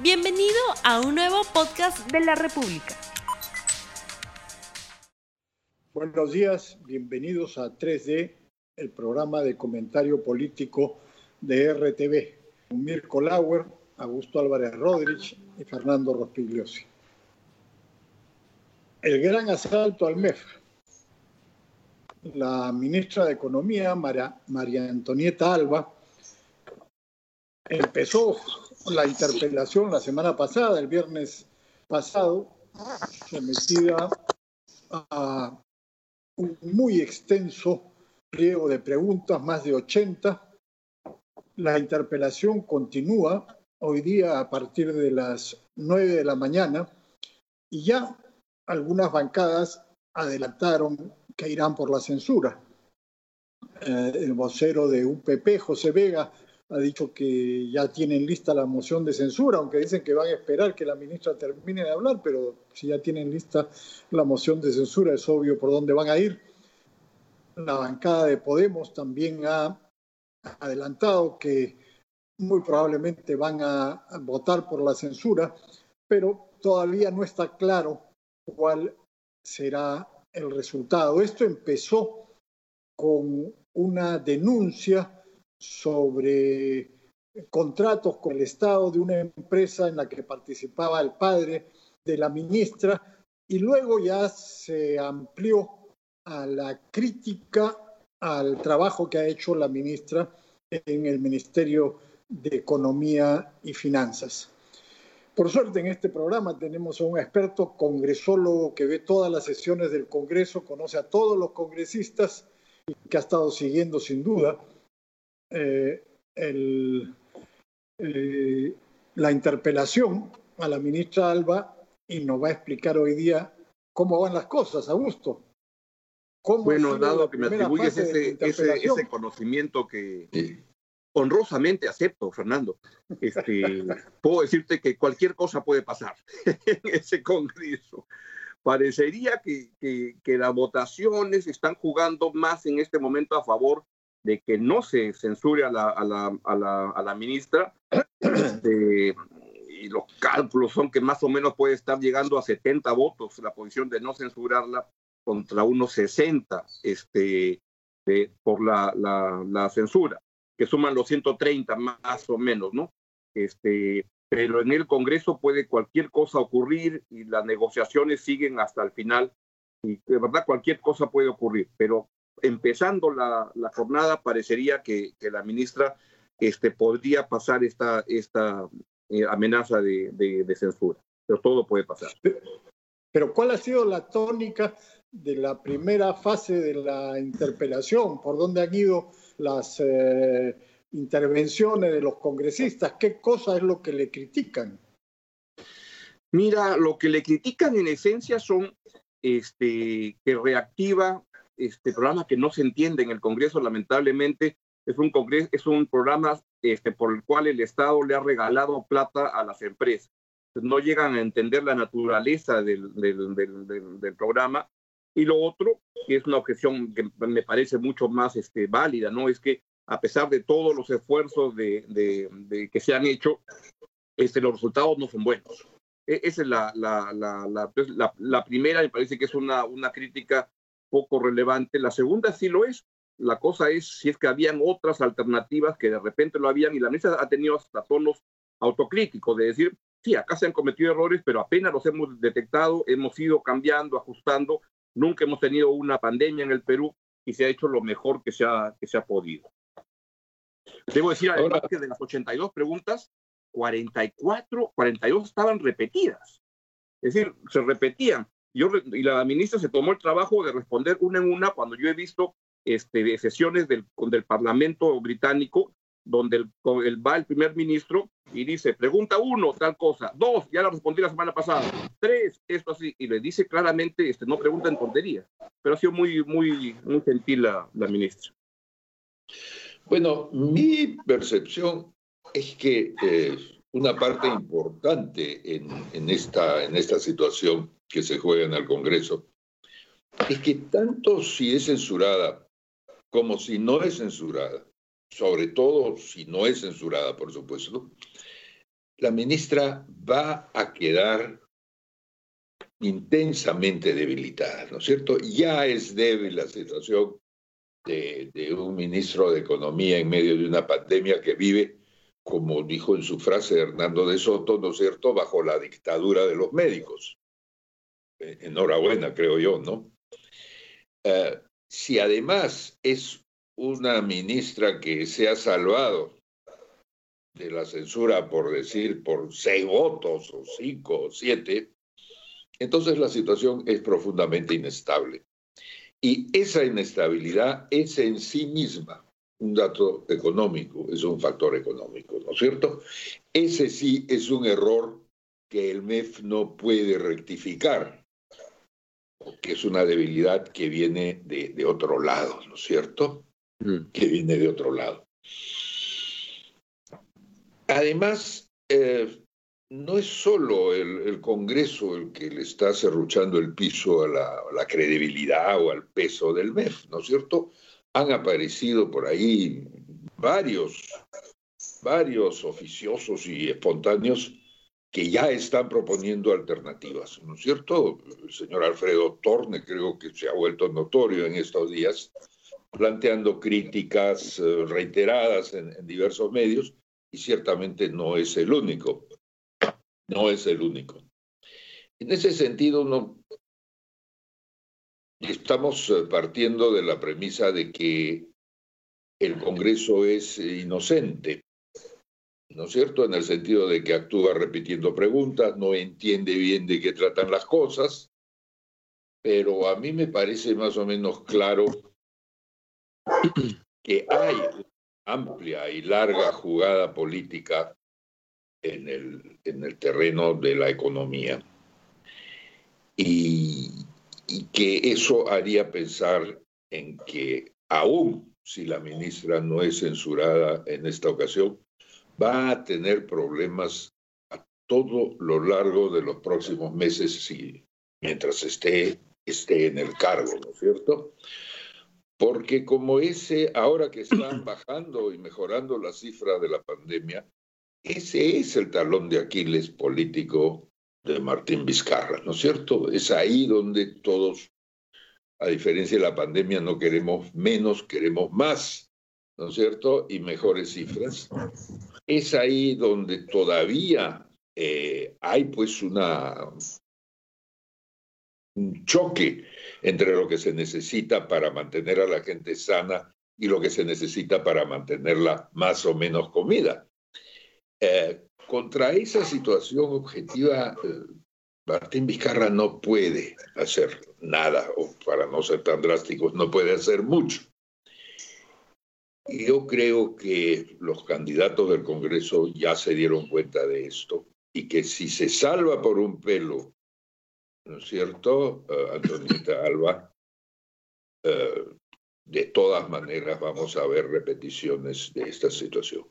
Bienvenido a un nuevo podcast de la República. Buenos días, bienvenidos a 3D, el programa de comentario político de RTV. Mirko Lauer, Augusto Álvarez Rodríguez y Fernando Rospigliosi. El gran asalto al MEF. La ministra de Economía, María, María Antonieta Alba, empezó la interpelación la semana pasada, el viernes pasado, sometida a un muy extenso pliego de preguntas, más de 80. La interpelación continúa hoy día a partir de las 9 de la mañana y ya algunas bancadas adelantaron que irán por la censura. Eh, el vocero de UPP, José Vega, ha dicho que ya tienen lista la moción de censura, aunque dicen que van a esperar que la ministra termine de hablar, pero si ya tienen lista la moción de censura es obvio por dónde van a ir. La bancada de Podemos también ha adelantado que muy probablemente van a votar por la censura, pero todavía no está claro cuál será el resultado. Esto empezó con una denuncia sobre contratos con el Estado de una empresa en la que participaba el padre de la ministra y luego ya se amplió a la crítica al trabajo que ha hecho la ministra en el Ministerio de Economía y Finanzas. Por suerte en este programa tenemos a un experto congresólogo que ve todas las sesiones del Congreso, conoce a todos los congresistas y que ha estado siguiendo sin duda eh, el, eh, la interpelación a la ministra Alba y nos va a explicar hoy día cómo van las cosas, Augusto. bueno, dado que me atribuyes ese, ese, conocimiento que honrosamente acepto, Fernando, este, puedo decirte que cualquier cosa puede pasar en ese Congreso. Parecería que, que, que las votaciones están jugando más en este momento a favor de que no se censure a la, a la, a la, a la ministra. Este, y los cálculos son que más o menos puede estar llegando a 70 votos la posición de no censurarla contra unos 60 este, de, por la, la, la, censura, que suman los 130 más o menos, ¿no? Este, pero en el Congreso puede cualquier cosa ocurrir y las negociaciones siguen hasta el final. Y de verdad cualquier cosa puede ocurrir, pero empezando la, jornada, parecería que, la ministra este, podría pasar esta, esta eh, amenaza de, censura. Pero todo puede pasar. Pero ¿cuál ha sido la tónica de la primera fase de la interpelación? ¿Por dónde han ido las eh, intervenciones de los congresistas? ¿Qué cosa es lo que le critican? Mira, lo que le critican en esencia son este, que reactiva este programa que no se entiende en el Congreso, lamentablemente, es un, congreso, es un programa este, por el cual el Estado le ha regalado plata a las empresas. No llegan a entender la naturaleza del, del, del, del programa. Y lo otro, que es una objeción que me parece mucho más este, válida, ¿no? Es que a pesar de todos los esfuerzos de, de, que se han hecho, este, los resultados no son buenos. E, esa es la, la, la, la primera, me parece que es una, una crítica poco relevante. La segunda sí lo es. La cosa es si es que habían otras alternativas que de repente lo habían y la mesa ha tenido hasta tonos autocríticos de decir, sí, acá se han cometido errores, pero apenas los hemos detectado, hemos ido cambiando, ajustando. Nunca hemos tenido una pandemia en el Perú y se ha hecho lo mejor que se ha, que se ha podido. Debo decir además que de las 82 preguntas, 44, 42 estaban repetidas. Es decir, se repetían y la ministra se tomó el trabajo de responder una en una cuando yo he visto este, sesiones del, del Parlamento británico donde el, va el primer ministro y dice, pregunta uno, tal cosa, dos, ya la respondí la semana pasada, tres, esto así, y le dice claramente, este, no pregunta en tonterías, pero ha sido muy, muy, muy gentil la, la ministra. Bueno, mi percepción es que eh, una parte importante en, en, esta, en esta situación que se juega en el Congreso es que tanto si es censurada como si no es censurada, sobre todo si no es censurada, por supuesto, la ministra va a quedar intensamente debilitada, ¿no es cierto? Ya es débil la situación de, de, un ministro de Economía en medio de una pandemia que vive, como dijo en su frase Hernando de Soto, ¿no es cierto?, bajo la dictadura de los médicos. Eh, enhorabuena, creo yo, ¿no? Uh, si además es una ministra que se ha salvado de la censura, por decir, por seis votos o cinco o siete, entonces la situación es profundamente inestable. Y esa inestabilidad es en sí misma un dato económico, es un factor económico, ¿no es cierto? Ese sí es un error que el MEF no puede rectificar, porque es una debilidad que viene de, de otro lado, ¿no es cierto? Mm. Que viene de otro lado. Además, eh, no es solo el, el, Congreso el que le está cerruchando el piso a la, a la, credibilidad o al peso del MEF, ¿no es cierto? Han aparecido por ahí varios, varios oficiosos y espontáneos que ya están proponiendo alternativas, ¿no es cierto? El señor Alfredo Torne creo que se ha vuelto notorio en estos días, planteando críticas eh, reiteradas en, diversos medios, y ciertamente no es el único no es el único. En ese sentido, no, estamos eh, partiendo de la premisa de que el Congreso es inocente, ¿no es cierto? En el sentido de que actúa repitiendo preguntas, no entiende bien de qué tratan las cosas, pero a mí me parece más o menos claro que hay amplia y larga jugada política en el, en el terreno de la economía. Y, y que eso haría pensar en que aún si la ministra no es censurada en esta ocasión, va a tener problemas a todo lo largo de los próximos meses si, mientras esté, esté en el cargo, ¿no es cierto? Porque como ese, ahora que están bajando y mejorando las cifras de la pandemia, ese es el talón de Aquiles político de Martín Vizcarra, ¿no es cierto? Es ahí donde todos, a diferencia de la pandemia, no queremos menos, queremos más, ¿no es cierto? Y mejores cifras. Es ahí donde todavía eh, hay pues una, un choque entre lo que se necesita para mantener a la gente sana y lo que se necesita para mantenerla más o menos comida. Eh, contra esa situación objetiva, eh, Martín Vizcarra no puede hacer nada, o para no ser tan drásticos, no puede hacer mucho. Yo creo que los candidatos del Congreso ya se dieron cuenta de esto y que si se salva por un pelo, ¿no es cierto, uh, Antonita Alba? Uh, de todas maneras vamos a ver repeticiones de esta situación.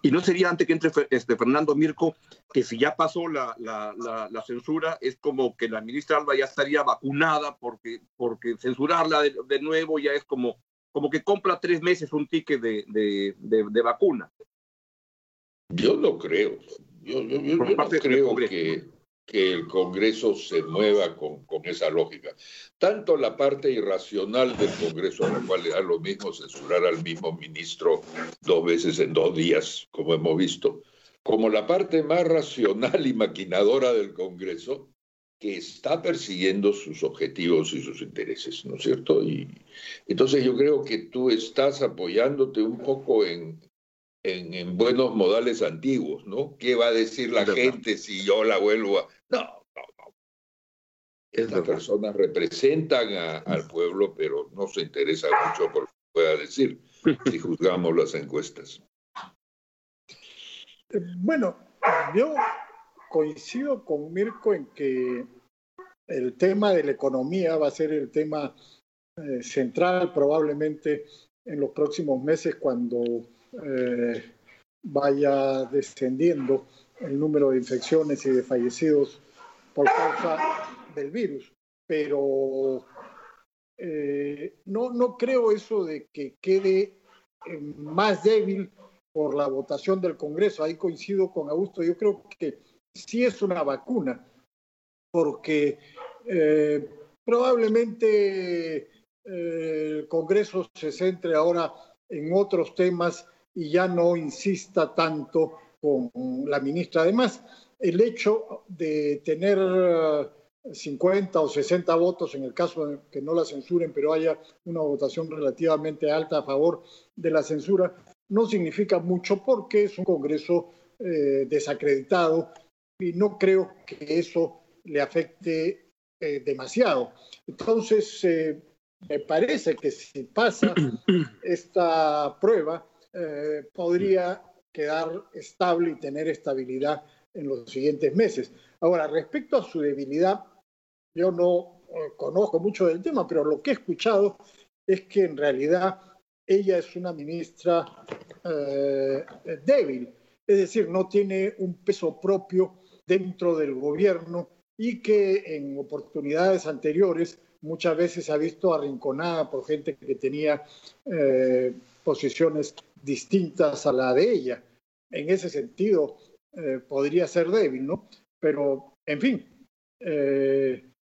Y no sería antes que entre este, Fernando Mirko, que si ya pasó la, la, la, la, censura, es como que la ministra Alba ya estaría vacunada, porque, porque censurarla de, de nuevo ya es como, como que compra tres meses un ticket de, de, de, de vacuna. Yo no creo. Yo, yo, yo, yo no creo que, que el Congreso se mueva con, con, esa lógica. Tanto la parte irracional del Congreso, a la cual le da lo mismo censurar al mismo ministro dos veces en dos días, como hemos visto, como la parte más racional y maquinadora del Congreso, que está persiguiendo sus objetivos y sus intereses, ¿no es cierto? Y entonces yo creo que tú estás apoyándote un poco en, en, en, buenos modales antiguos, ¿no? ¿Qué va a decir la gente si yo la vuelvo a...? No, no, no. Estas personas representan a, al pueblo, pero no se interesa mucho por lo que pueda decir, si juzgamos las encuestas. Eh, bueno, yo coincido con Mirko en que el tema de la economía va a ser el tema eh, central probablemente en los próximos meses cuando eh, vaya descendiendo el número de infecciones y de fallecidos por causa del virus. Pero eh, no, no creo eso de que quede más débil por la votación del Congreso. Ahí coincido con Augusto. Yo creo que sí es una vacuna, porque eh, probablemente eh, el Congreso se centre ahora en otros temas y ya no insista tanto con la ministra. Además, el hecho de tener 50 o 60 votos en el caso de que no la censuren, pero haya una votación relativamente alta a favor de la censura, no significa mucho porque es un Congreso eh, desacreditado y no creo que eso le afecte eh, demasiado. Entonces, eh, me parece que si pasa esta prueba, podría quedar estable y tener estabilidad en los siguientes meses. Ahora, respecto a su debilidad, yo no eh, conozco mucho del tema, pero lo que he escuchado es que en realidad ella es una ministra eh, débil, es decir, no tiene un peso propio dentro del gobierno y que en oportunidades anteriores muchas veces se ha visto arrinconada por gente que tenía eh, posiciones distintas a la de ella. En ese sentido, podría ser débil, ¿no? Pero, en fin,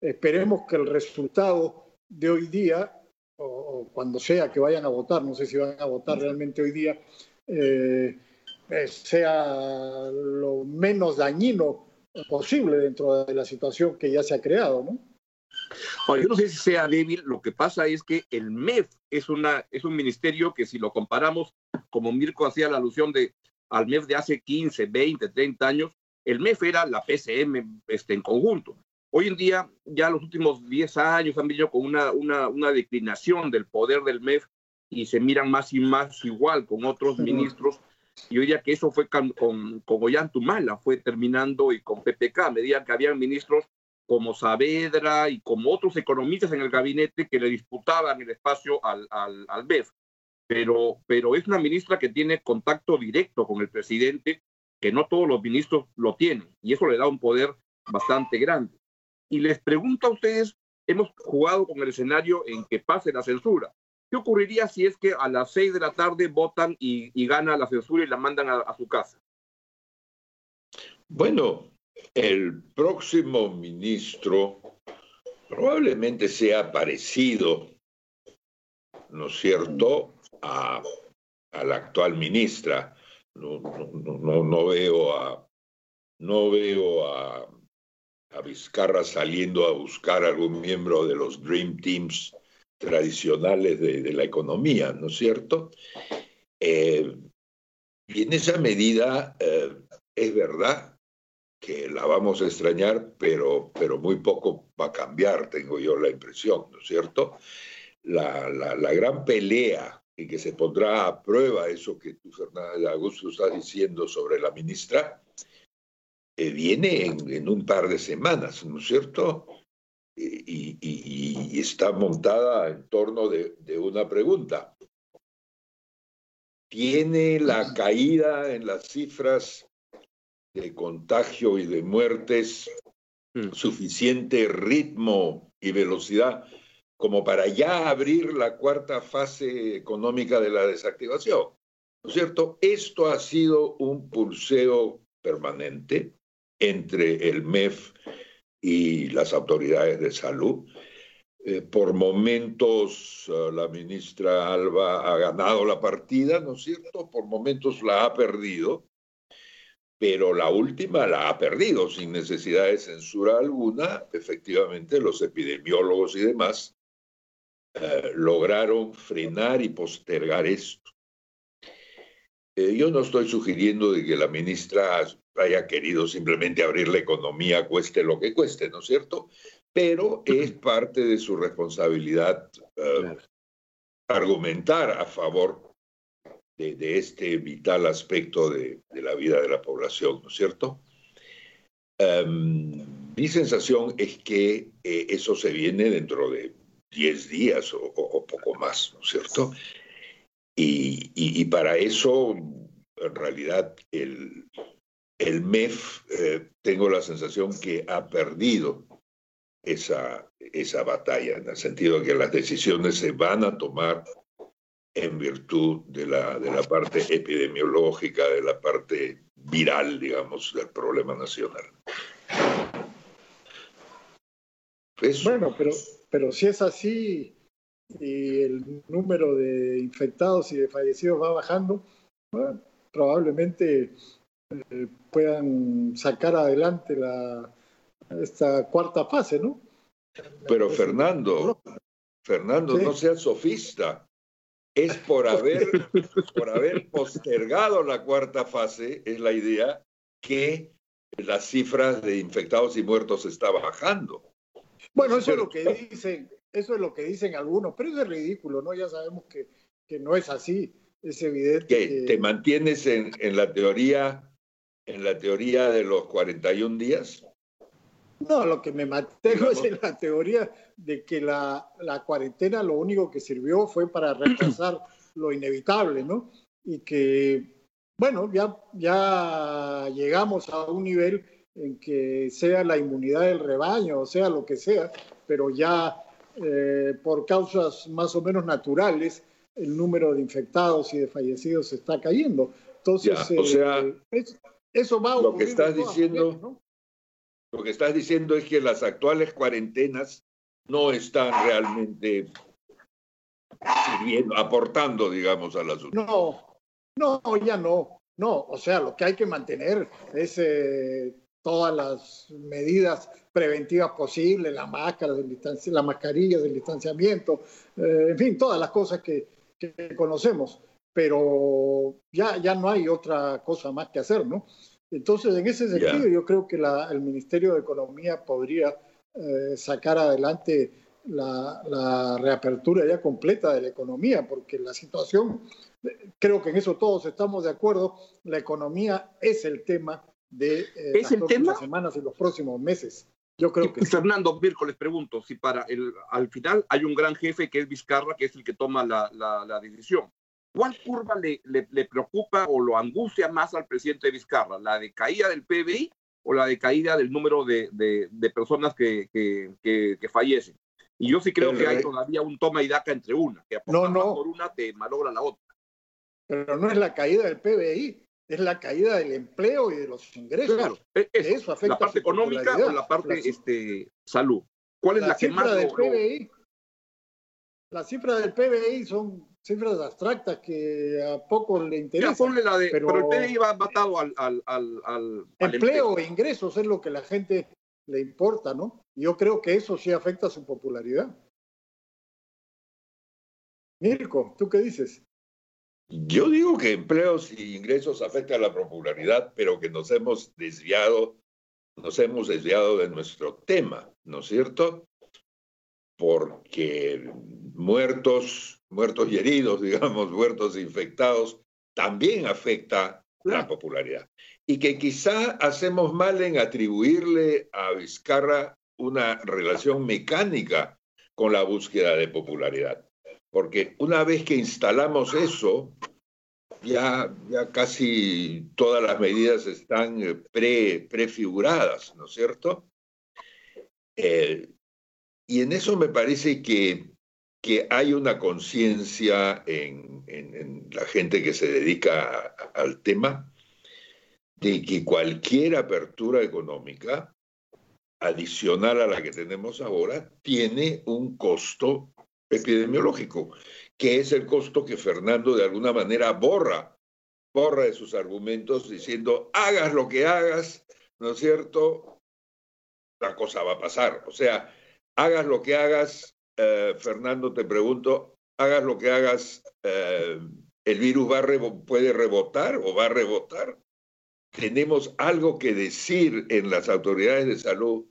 Esperemos que el resultado de hoy día, o, cuando sea que vayan a votar, no sé si van a votar realmente hoy día, eh, eh, sea lo menos dañino posible dentro de la situación que ya se ha creado, ¿no? yo no sé si sea débil, lo que pasa es que el MEF es, una, es un ministerio que si lo comparamos, como Mirko hacía la alusión de, al MEF de hace 15, 20, 30 años, el MEF era la PCM este, en conjunto. Hoy en día, ya los últimos 10 años han venido con una, una, una declinación del poder del MEF y se miran más y más igual con otros ministros. Y hoy día que eso fue con, con, con Ollantumala, fue terminando y con PPK, medida que habían ministros como Saavedra y como otros economistas en el gabinete que le disputaban el espacio al, al, al MEF. Pero, pero es una ministra que tiene contacto directo con el presidente, que no todos los ministros lo tienen, y eso le da un poder bastante grande. Y les pregunto a ustedes, hemos jugado con el escenario en que pase la censura. ¿Qué ocurriría si es que a las seis de la tarde votan y, gana la censura y la mandan a, su casa? Bueno, el próximo ministro probablemente sea parecido, ¿no es cierto?, a, la actual ministra. No, veo a no veo a a Vizcarra saliendo a buscar algún miembro de los Dream Teams tradicionales de, la economía, ¿no es cierto? Eh, y en esa medida eh, es verdad que la vamos a extrañar, pero, pero muy poco va a cambiar, tengo yo la impresión, ¿no es cierto? La, la, gran pelea y que se pondrá a prueba eso que tú, Fernández Augusto, estás diciendo sobre la ministra, viene en, un par de semanas, ¿no es cierto? Y, está montada en torno de, una pregunta. ¿Tiene la caída en las cifras de contagio y de muertes hmm. suficiente ritmo y velocidad como para ya abrir la cuarta fase económica de la desactivación? ¿No es cierto? Esto ha sido un pulseo permanente entre el MEF y las autoridades de salud. Eh, por momentos eh, la ministra Alba ha ganado la partida, ¿no es cierto? Por momentos la ha perdido, pero la última la ha perdido sin necesidad de censura alguna. Efectivamente, los epidemiólogos y demás eh, lograron frenar y postergar esto. yo no estoy sugiriendo de que la ministra haya querido simplemente abrir la economía, cueste lo que cueste, ¿no es cierto? Pero es parte de su responsabilidad eh, argumentar a favor de, este vital aspecto de, la vida de la población, ¿no es cierto? Em, mi sensación es que eh, eso se viene dentro de 10 días o, poco más, ¿no es cierto? y para eso, en realidad, el, el MEF, eh, tengo la sensación que ha perdido esa, esa batalla, en el sentido de que las decisiones se van a tomar en virtud de la, de la parte epidemiológica, de la parte viral, digamos, del problema nacional. Bueno, pero, pero si es así y el número de infectados y de fallecidos va bajando, probablemente eh, puedan sacar adelante la, esta cuarta fase, ¿no? Pero Fernando, Fernando, no seas sofista. Es por haber, por haber postergado la cuarta fase, es la idea, que las cifras de infectados y muertos está bajando. Bueno, eso es lo que dicen, eso es lo que dicen algunos, pero eso es ridículo, ¿no? Ya sabemos que, que no es así, es evidente. Que, te mantienes en, en, la teoría, en la teoría de los 41 días. No, lo que me mantengo es en la teoría de que la, la, cuarentena lo único que sirvió fue para retrasar lo inevitable, ¿no? Y que, bueno, ya, ya llegamos a un nivel en que sea la inmunidad del rebaño, o sea lo que sea, pero ya eh, por causas más o menos naturales, el número de infectados y de fallecidos está cayendo. Entonces, o sea, eh, eso va a Lo que estás diciendo, lo que estás diciendo es que las actuales cuarentenas no están realmente sirviendo, aportando, digamos, a la No, no, ya no. No, o sea, lo que hay que mantener es eh, todas las medidas preventivas posibles, la máscara, del la mascarilla del distanciamiento, eh, en fin, todas las cosas que, que, conocemos, pero ya, ya no hay otra cosa más que hacer, ¿no? Entonces, en ese sentido, yo creo que la, el Ministerio de Economía podría eh, sacar adelante la, la, reapertura ya completa de la economía, porque la situación, creo que en eso todos estamos de acuerdo, la economía es el tema de eh, ¿Es las el próximas semanas y los próximos meses. Yo creo que Fernando Mirko, les pregunto si para el, al final hay un gran jefe que es Vizcarra, que es el que toma la, la, decisión. ¿Cuál curva le, le, preocupa o lo angustia más al presidente Vizcarra? ¿La de caída del PBI o la de caída del número de, de, de personas que, que, que, fallecen? Y yo sí creo que hay todavía un toma y daca entre una, que no, no. por una te malogra la otra. Pero no es la caída del PBI, es la caída del empleo y de los ingresos. Claro, e-, eso, afecta la parte económica o la parte este, salud. ¿Cuál es la, que más del PBI? Las cifras del PBI son cifras abstractas que a poco le interesan. la de, pero, el PBI va matado al, al, al, empleo e ingresos es lo que la gente le importa, ¿no? Yo creo que eso sí afecta a su popularidad. Mirko, ¿tú qué dices? Yo digo que empleos y ingresos afectan a la popularidad, pero que nos hemos desviado, nos hemos desviado de nuestro tema, ¿no es cierto? Porque muertos, muertos y heridos, digamos, muertos e infectados, también afecta la popularidad. Y que quizá hacemos mal en atribuirle a Vizcarra una relación mecánica con la búsqueda de popularidad. Porque una vez que instalamos eso, ya, ya casi todas las medidas están eh, pre, prefiguradas, ¿no es cierto? Eh, y en eso me parece que, que hay una conciencia en, la gente que se dedica al tema de que cualquier apertura económica adicional a la que tenemos ahora tiene un costo epidemiológico, que es el costo que Fernando de alguna manera borra, borra de sus argumentos diciendo, hagas lo que hagas, ¿no es cierto? La cosa va a pasar. O sea, hagas lo que hagas, eh, Fernando, te pregunto, hagas lo que hagas, eh, ¿el virus va puede rebotar o va a rebotar? ¿Tenemos algo que decir en las autoridades de salud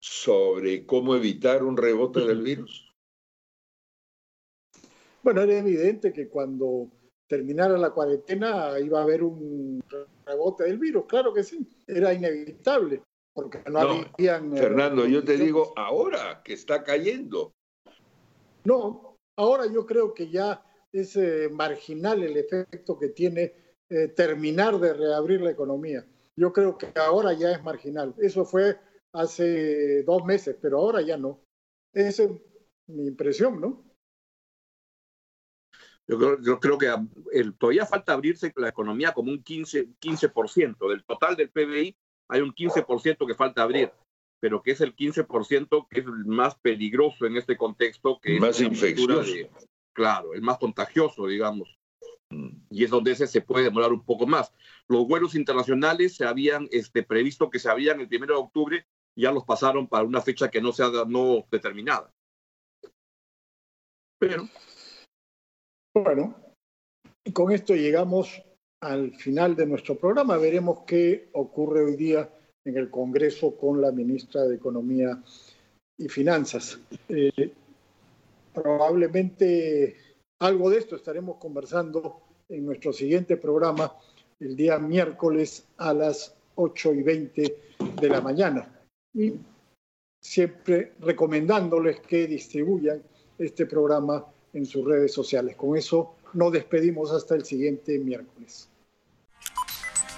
sobre cómo evitar un rebote del virus? Bueno, era evidente que cuando terminara la cuarentena iba a haber un rebote del virus, claro que sí, era inevitable, porque no, habían... Eh, Fernando, yo te digo ahora que está cayendo. No, ahora yo creo que ya es eh, marginal el efecto que tiene eh, terminar de reabrir la economía. Yo creo que ahora ya es marginal. Eso fue hace dos meses, pero ahora ya no. Esa es mi impresión, ¿no? Yo creo, que todavía falta abrirse la economía como un 15%, 15%. Del total del PBI hay un 15% que falta abrir, pero que es el 15% que es el más peligroso en este contexto. que Más infeccioso. claro, el más contagioso, digamos. Mm. Y es donde ese se puede demorar un poco más. Los vuelos internacionales se habían este, previsto que se habían el 1 de octubre, ya los pasaron para una fecha que no sea no determinada. Pero bueno, y con esto llegamos al final de nuestro programa. Veremos qué ocurre hoy día en el Congreso con la ministra de Economía y Finanzas. Eh, probablemente algo de esto estaremos conversando en nuestro siguiente programa el día miércoles a las 8 y 20 de la mañana. Y siempre recomendándoles que distribuyan este programa en sus redes sociales. Con eso nos despedimos hasta el siguiente miércoles.